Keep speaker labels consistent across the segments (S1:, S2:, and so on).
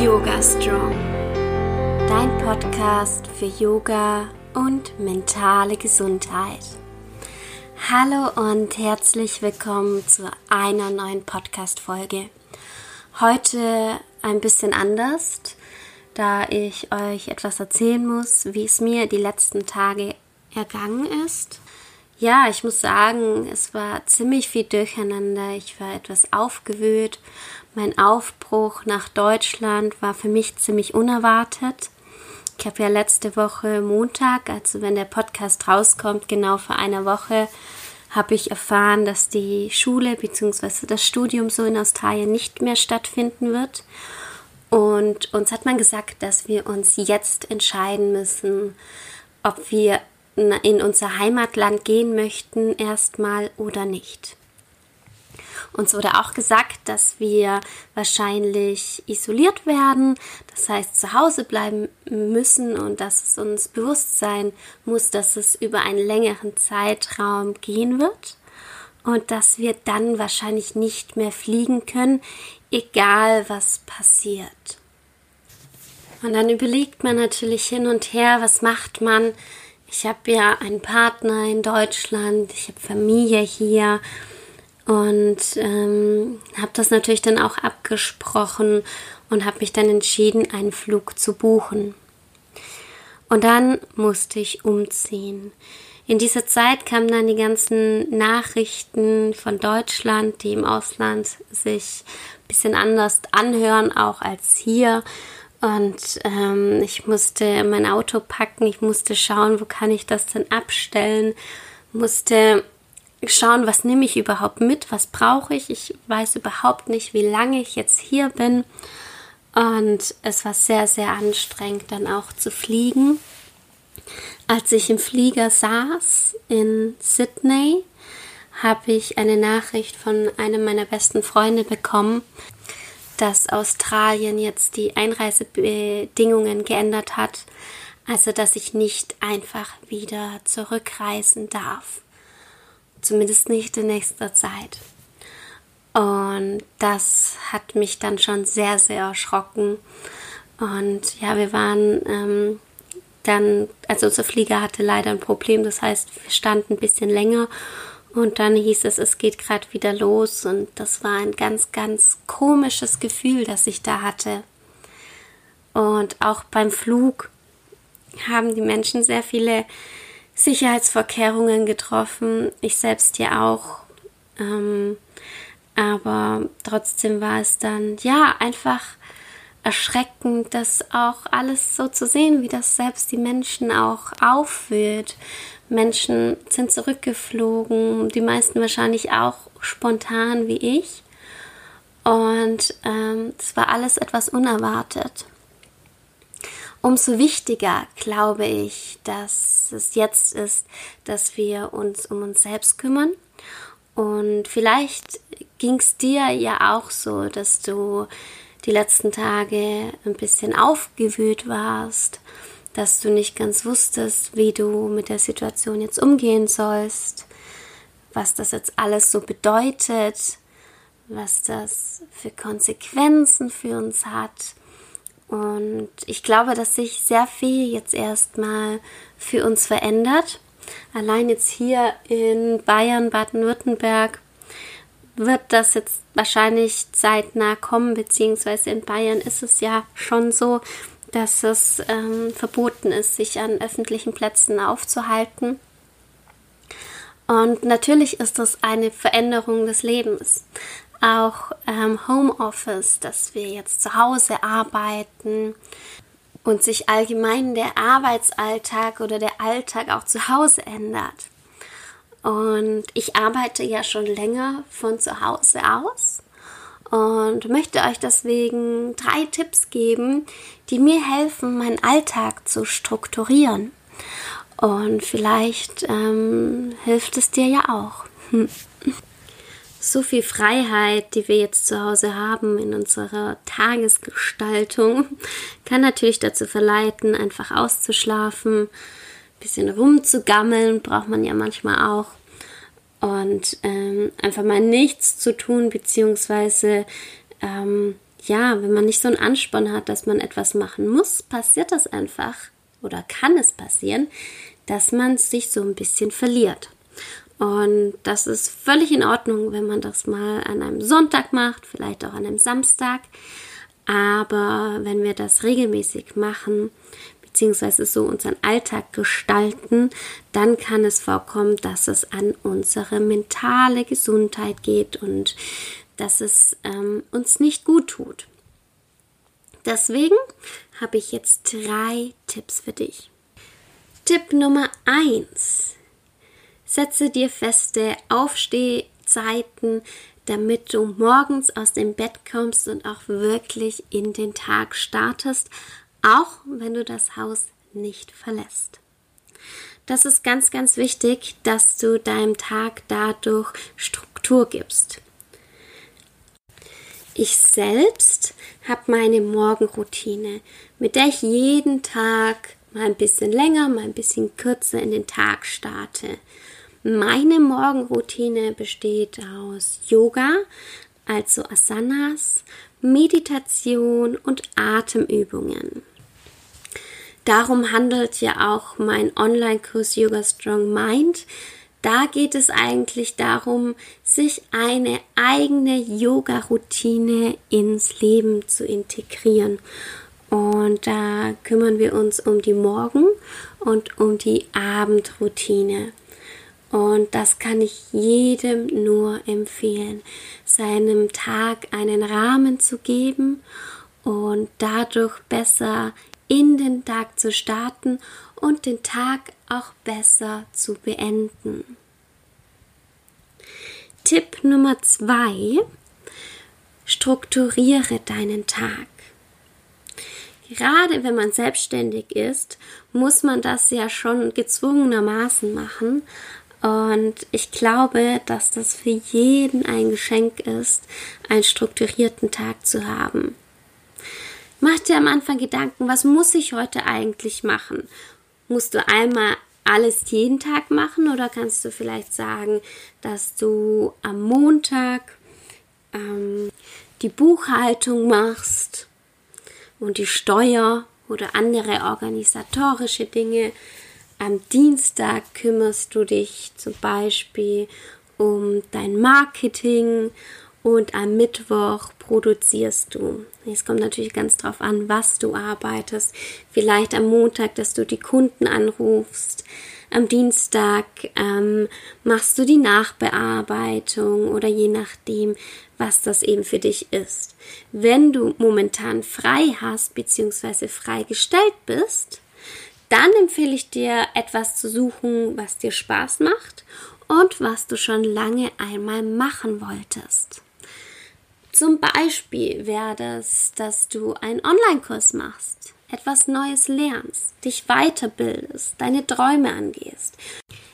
S1: Yoga Strong, dein Podcast für Yoga und mentale Gesundheit. Hallo und herzlich willkommen zu einer neuen Podcast-Folge. Heute ein bisschen anders, da ich euch etwas erzählen muss, wie es mir die letzten Tage ergangen ist. Ja, ich muss sagen, es war ziemlich viel Durcheinander. Ich war etwas aufgewühlt. Mein Aufbruch nach Deutschland war für mich ziemlich unerwartet. Ich habe ja letzte Woche Montag, also wenn der Podcast rauskommt, genau vor einer Woche, habe ich erfahren, dass die Schule bzw. das Studium so in Australien nicht mehr stattfinden wird. Und uns hat man gesagt, dass wir uns jetzt entscheiden müssen, ob wir in unser Heimatland gehen möchten erstmal oder nicht. Uns wurde auch gesagt, dass wir wahrscheinlich isoliert werden, das heißt zu Hause bleiben müssen und dass es uns bewusst sein muss, dass es über einen längeren Zeitraum gehen wird und dass wir dann wahrscheinlich nicht mehr fliegen können, egal was passiert. Und dann überlegt man natürlich hin und her, was macht man, ich habe ja einen Partner in Deutschland, ich habe Familie hier und ähm, habe das natürlich dann auch abgesprochen und habe mich dann entschieden, einen Flug zu buchen. Und dann musste ich umziehen. In dieser Zeit kamen dann die ganzen Nachrichten von Deutschland, die im Ausland sich ein bisschen anders anhören, auch als hier. Und ähm, ich musste mein Auto packen, ich musste schauen, wo kann ich das denn abstellen, musste schauen, was nehme ich überhaupt mit, was brauche ich. Ich weiß überhaupt nicht, wie lange ich jetzt hier bin. Und es war sehr, sehr anstrengend, dann auch zu fliegen. Als ich im Flieger saß in Sydney, habe ich eine Nachricht von einem meiner besten Freunde bekommen, dass Australien jetzt die Einreisebedingungen geändert hat, also dass ich nicht einfach wieder zurückreisen darf. Zumindest nicht in nächster Zeit. Und das hat mich dann schon sehr, sehr erschrocken. Und ja, wir waren ähm, dann, also unser Flieger hatte leider ein Problem, das heißt, wir standen ein bisschen länger und dann hieß es, es geht gerade wieder los und das war ein ganz, ganz komisches Gefühl, das ich da hatte. Und auch beim Flug haben die Menschen sehr viele Sicherheitsvorkehrungen getroffen. Ich selbst ja auch. Ähm, aber trotzdem war es dann ja einfach erschreckend, das auch alles so zu sehen, wie das selbst die Menschen auch aufführt. Menschen sind zurückgeflogen, die meisten wahrscheinlich auch spontan wie ich. Und ähm, es war alles etwas unerwartet. Umso wichtiger glaube ich, dass es jetzt ist, dass wir uns um uns selbst kümmern. Und vielleicht ging es dir ja auch so, dass du die letzten Tage ein bisschen aufgewühlt warst dass du nicht ganz wusstest, wie du mit der Situation jetzt umgehen sollst, was das jetzt alles so bedeutet, was das für Konsequenzen für uns hat. Und ich glaube, dass sich sehr viel jetzt erstmal für uns verändert. Allein jetzt hier in Bayern, Baden-Württemberg wird das jetzt wahrscheinlich zeitnah kommen, beziehungsweise in Bayern ist es ja schon so, dass es ähm, verboten ist, sich an öffentlichen Plätzen aufzuhalten. Und natürlich ist das eine Veränderung des Lebens. Auch ähm, Homeoffice, dass wir jetzt zu Hause arbeiten und sich allgemein der Arbeitsalltag oder der Alltag auch zu Hause ändert. Und ich arbeite ja schon länger von zu Hause aus und möchte euch deswegen drei Tipps geben, die mir helfen, meinen Alltag zu strukturieren. Und vielleicht ähm, hilft es dir ja auch. So viel Freiheit, die wir jetzt zu Hause haben in unserer Tagesgestaltung, kann natürlich dazu verleiten, einfach auszuschlafen, ein bisschen rumzugammeln, braucht man ja manchmal auch und ähm, einfach mal nichts zu tun, beziehungsweise ähm, ja, wenn man nicht so einen Ansporn hat, dass man etwas machen muss, passiert das einfach oder kann es passieren, dass man sich so ein bisschen verliert. Und das ist völlig in Ordnung, wenn man das mal an einem Sonntag macht, vielleicht auch an einem Samstag. Aber wenn wir das regelmäßig machen, beziehungsweise so unseren Alltag gestalten, dann kann es vorkommen, dass es an unsere mentale Gesundheit geht und dass es ähm, uns nicht gut tut. Deswegen habe ich jetzt drei Tipps für dich. Tipp Nummer eins: Setze dir feste Aufstehzeiten, damit du morgens aus dem Bett kommst und auch wirklich in den Tag startest, auch wenn du das Haus nicht verlässt. Das ist ganz, ganz wichtig, dass du deinem Tag dadurch Struktur gibst. Ich selbst habe meine Morgenroutine, mit der ich jeden Tag mal ein bisschen länger, mal ein bisschen kürzer in den Tag starte. Meine Morgenroutine besteht aus Yoga, also Asanas, Meditation und Atemübungen. Darum handelt ja auch mein Online-Kurs Yoga Strong Mind. Da geht es eigentlich darum, sich eine eigene Yoga-Routine ins Leben zu integrieren. Und da kümmern wir uns um die Morgen- und um die Abendroutine. Und das kann ich jedem nur empfehlen, seinem Tag einen Rahmen zu geben und dadurch besser in den Tag zu starten und den Tag auch besser zu beenden. Tipp Nummer zwei: Strukturiere deinen Tag. Gerade wenn man selbstständig ist, muss man das ja schon gezwungenermaßen machen. Und ich glaube, dass das für jeden ein Geschenk ist, einen strukturierten Tag zu haben. Mach dir am Anfang Gedanken, was muss ich heute eigentlich machen? Musst du einmal alles jeden Tag machen oder kannst du vielleicht sagen, dass du am Montag ähm, die Buchhaltung machst und die Steuer oder andere organisatorische Dinge. Am Dienstag kümmerst du dich zum Beispiel um dein Marketing und am Mittwoch produzierst du. Es kommt natürlich ganz drauf an, was du arbeitest. Vielleicht am Montag, dass du die Kunden anrufst. Am Dienstag ähm, machst du die Nachbearbeitung oder je nachdem, was das eben für dich ist. Wenn du momentan frei hast bzw. freigestellt bist, dann empfehle ich dir etwas zu suchen, was dir Spaß macht und was du schon lange einmal machen wolltest. Zum Beispiel wäre das, dass du einen Online-Kurs machst, etwas Neues lernst, dich weiterbildest, deine Träume angehst.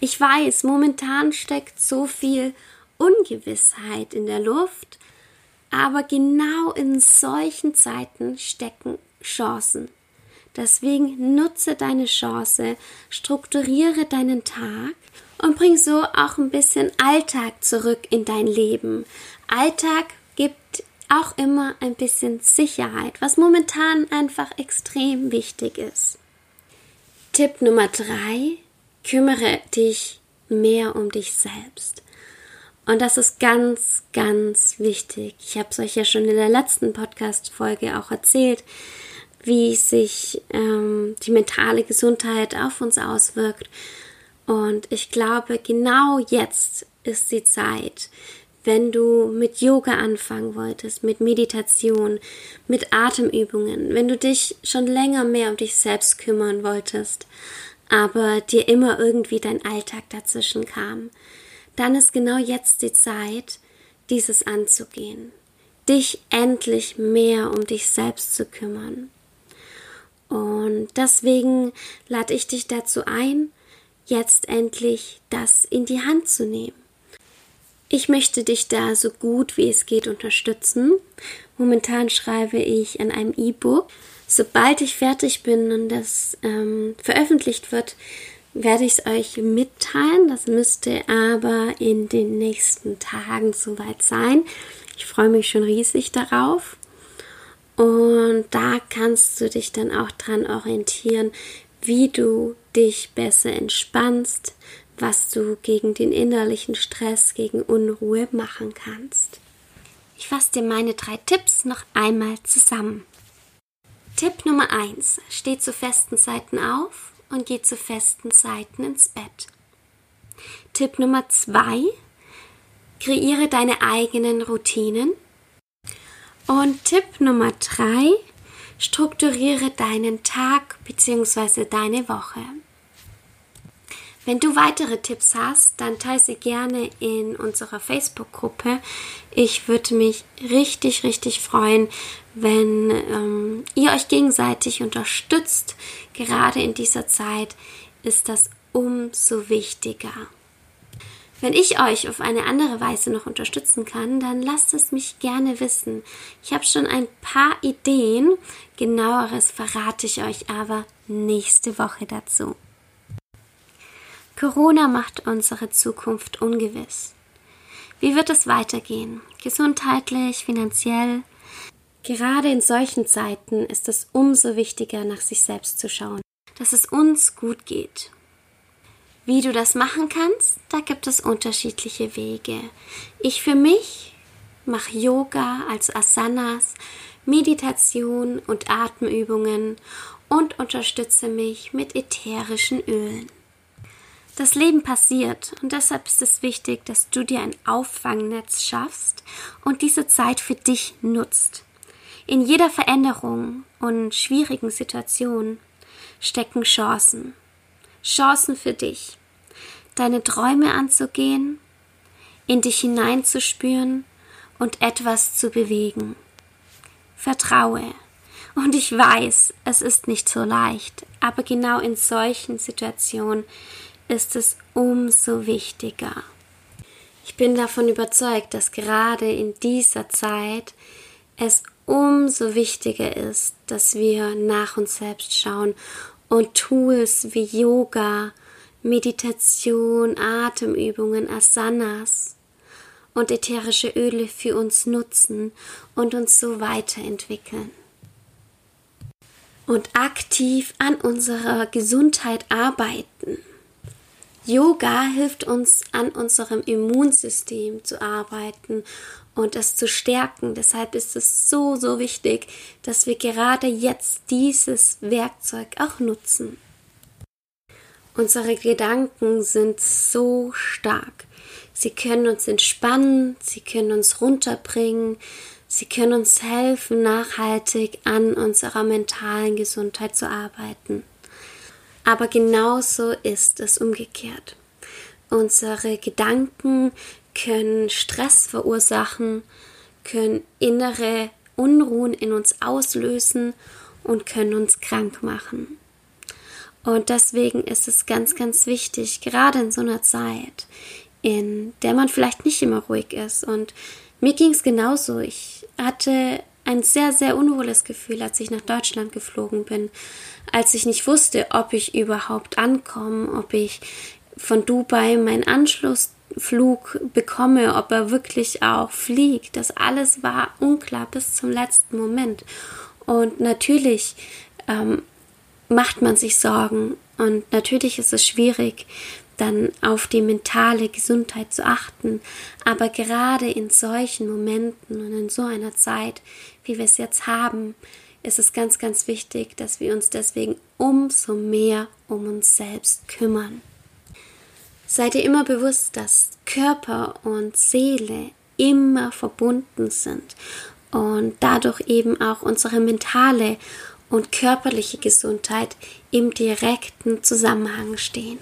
S1: Ich weiß, momentan steckt so viel Ungewissheit in der Luft, aber genau in solchen Zeiten stecken Chancen. Deswegen nutze deine Chance, strukturiere deinen Tag und bring so auch ein bisschen Alltag zurück in dein Leben. Alltag, gibt auch immer ein bisschen Sicherheit, was momentan einfach extrem wichtig ist. Tipp Nummer drei, kümmere dich mehr um dich selbst. Und das ist ganz, ganz wichtig. Ich habe es euch ja schon in der letzten Podcast-Folge auch erzählt, wie sich ähm, die mentale Gesundheit auf uns auswirkt. Und ich glaube, genau jetzt ist die Zeit, wenn du mit Yoga anfangen wolltest, mit Meditation, mit Atemübungen, wenn du dich schon länger mehr um dich selbst kümmern wolltest, aber dir immer irgendwie dein Alltag dazwischen kam, dann ist genau jetzt die Zeit, dieses anzugehen, dich endlich mehr um dich selbst zu kümmern. Und deswegen lade ich dich dazu ein, jetzt endlich das in die Hand zu nehmen ich möchte dich da so gut wie es geht unterstützen. Momentan schreibe ich an einem E-Book. Sobald ich fertig bin und das ähm, veröffentlicht wird, werde ich es euch mitteilen. Das müsste aber in den nächsten Tagen soweit sein. Ich freue mich schon riesig darauf. Und da kannst du dich dann auch dran orientieren, wie du dich besser entspannst, was du gegen den innerlichen Stress, gegen Unruhe machen kannst. Ich fasse dir meine drei Tipps noch einmal zusammen. Tipp Nummer 1. Steh zu festen Seiten auf und geh zu festen Seiten ins Bett. Tipp Nummer 2. Kreiere deine eigenen Routinen und Tipp Nummer drei, strukturiere deinen Tag bzw. deine Woche. Wenn du weitere Tipps hast, dann teile sie gerne in unserer Facebook-Gruppe. Ich würde mich richtig, richtig freuen, wenn ähm, ihr euch gegenseitig unterstützt. Gerade in dieser Zeit ist das umso wichtiger. Wenn ich euch auf eine andere Weise noch unterstützen kann, dann lasst es mich gerne wissen. Ich habe schon ein paar Ideen, genaueres verrate ich euch aber nächste Woche dazu. Corona macht unsere Zukunft ungewiss. Wie wird es weitergehen? Gesundheitlich, finanziell? Gerade in solchen Zeiten ist es umso wichtiger, nach sich selbst zu schauen, dass es uns gut geht wie du das machen kannst, da gibt es unterschiedliche Wege. Ich für mich mache Yoga, also Asanas, Meditation und Atemübungen und unterstütze mich mit ätherischen Ölen. Das Leben passiert und deshalb ist es wichtig, dass du dir ein Auffangnetz schaffst und diese Zeit für dich nutzt. In jeder Veränderung und schwierigen Situation stecken Chancen. Chancen für dich, deine Träume anzugehen, in dich hineinzuspüren und etwas zu bewegen. Vertraue. Und ich weiß, es ist nicht so leicht, aber genau in solchen Situationen ist es umso wichtiger. Ich bin davon überzeugt, dass gerade in dieser Zeit es umso wichtiger ist, dass wir nach uns selbst schauen und Tools wie Yoga, Meditation, Atemübungen, Asanas und ätherische Öle für uns nutzen und uns so weiterentwickeln. Und aktiv an unserer Gesundheit arbeiten. Yoga hilft uns an unserem Immunsystem zu arbeiten und es zu stärken. Deshalb ist es so, so wichtig, dass wir gerade jetzt dieses Werkzeug auch nutzen. Unsere Gedanken sind so stark. Sie können uns entspannen, sie können uns runterbringen, sie können uns helfen, nachhaltig an unserer mentalen Gesundheit zu arbeiten. Aber genauso ist es umgekehrt. Unsere Gedanken können Stress verursachen, können innere Unruhen in uns auslösen und können uns krank machen. Und deswegen ist es ganz, ganz wichtig, gerade in so einer Zeit, in der man vielleicht nicht immer ruhig ist. Und mir ging es genauso. Ich hatte ein sehr, sehr unwohles Gefühl, als ich nach Deutschland geflogen bin, als ich nicht wusste, ob ich überhaupt ankomme, ob ich von Dubai meinen Anschlussflug bekomme, ob er wirklich auch fliegt. Das alles war unklar bis zum letzten Moment. Und natürlich ähm, macht man sich Sorgen. Und natürlich ist es schwierig, dann auf die mentale Gesundheit zu achten. Aber gerade in solchen Momenten und in so einer Zeit, wie wir es jetzt haben, ist es ganz, ganz wichtig, dass wir uns deswegen umso mehr um uns selbst kümmern. Seid ihr immer bewusst, dass Körper und Seele immer verbunden sind und dadurch eben auch unsere mentale und körperliche Gesundheit im direkten Zusammenhang stehen.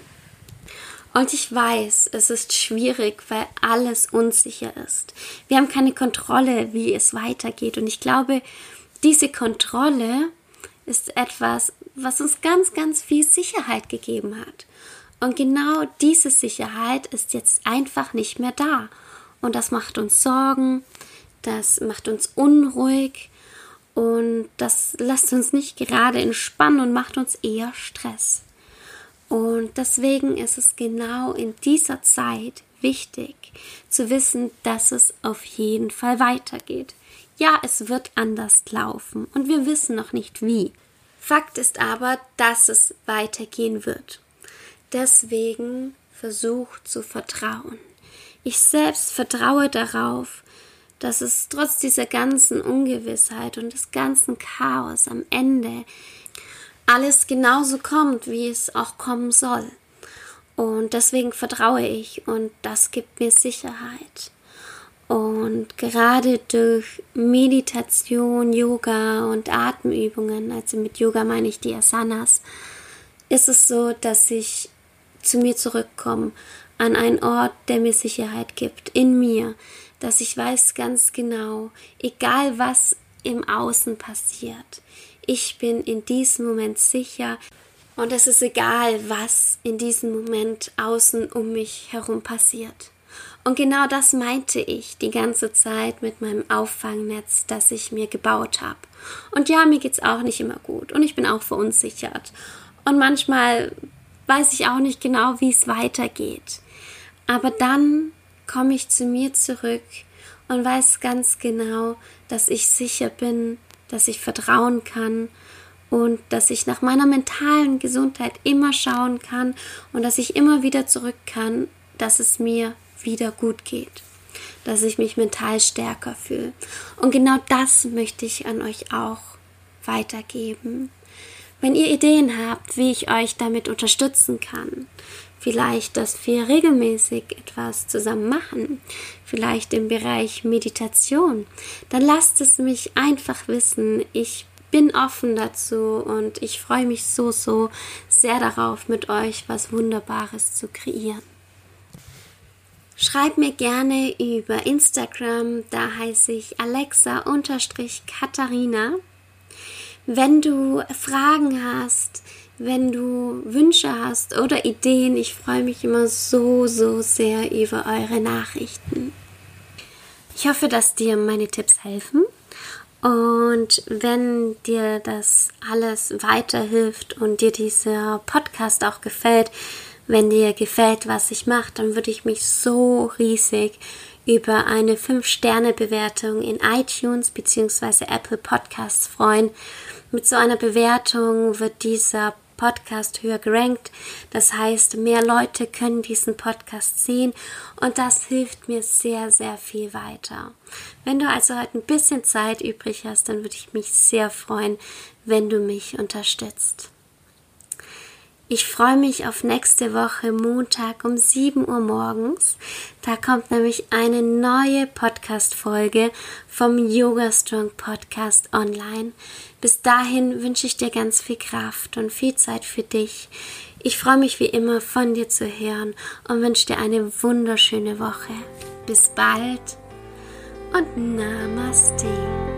S1: Und ich weiß, es ist schwierig, weil alles unsicher ist. Wir haben keine Kontrolle, wie es weitergeht. Und ich glaube, diese Kontrolle ist etwas, was uns ganz, ganz viel Sicherheit gegeben hat. Und genau diese Sicherheit ist jetzt einfach nicht mehr da. Und das macht uns Sorgen, das macht uns unruhig und das lässt uns nicht gerade entspannen und macht uns eher Stress. Und deswegen ist es genau in dieser Zeit wichtig zu wissen, dass es auf jeden Fall weitergeht. ja, es wird anders laufen und wir wissen noch nicht wie. Fakt ist aber, dass es weitergehen wird. Deswegen versucht zu vertrauen. Ich selbst vertraue darauf, dass es trotz dieser ganzen Ungewissheit und des ganzen Chaos am Ende alles genauso kommt, wie es auch kommen soll. Und deswegen vertraue ich und das gibt mir Sicherheit. Und gerade durch Meditation, Yoga und Atemübungen, also mit Yoga meine ich die Asanas, ist es so, dass ich zu mir zurückkomme, an einen Ort, der mir Sicherheit gibt, in mir, dass ich weiß ganz genau, egal was im Außen passiert, ich bin in diesem Moment sicher und es ist egal, was in diesem Moment außen um mich herum passiert. Und genau das meinte ich die ganze Zeit mit meinem Auffangnetz, das ich mir gebaut habe. Und ja, mir geht's auch nicht immer gut und ich bin auch verunsichert. Und manchmal weiß ich auch nicht genau, wie es weitergeht. Aber dann komme ich zu mir zurück und weiß ganz genau, dass ich sicher bin, dass ich vertrauen kann und dass ich nach meiner mentalen Gesundheit immer schauen kann und dass ich immer wieder zurück kann, dass es mir wieder gut geht, dass ich mich mental stärker fühle. Und genau das möchte ich an euch auch weitergeben. Wenn ihr Ideen habt, wie ich euch damit unterstützen kann, vielleicht, dass wir regelmäßig etwas zusammen machen, vielleicht im Bereich Meditation, dann lasst es mich einfach wissen. Ich bin offen dazu und ich freue mich so, so sehr darauf, mit euch was Wunderbares zu kreieren. Schreib mir gerne über Instagram, da heiße ich Alexa-Katharina. Wenn du Fragen hast, wenn du Wünsche hast oder Ideen. Ich freue mich immer so, so sehr über eure Nachrichten. Ich hoffe, dass dir meine Tipps helfen. Und wenn dir das alles weiterhilft und dir dieser Podcast auch gefällt, wenn dir gefällt, was ich mache, dann würde ich mich so riesig über eine 5-Sterne-Bewertung in iTunes bzw. Apple Podcasts freuen. Mit so einer Bewertung wird dieser Podcast höher gerankt. Das heißt, mehr Leute können diesen Podcast sehen und das hilft mir sehr, sehr viel weiter. Wenn du also heute ein bisschen Zeit übrig hast, dann würde ich mich sehr freuen, wenn du mich unterstützt. Ich freue mich auf nächste Woche Montag um 7 Uhr morgens. Da kommt nämlich eine neue Podcast-Folge vom Yoga Strong Podcast online. Bis dahin wünsche ich dir ganz viel Kraft und viel Zeit für dich. Ich freue mich wie immer von dir zu hören und wünsche dir eine wunderschöne Woche. Bis bald und Namaste.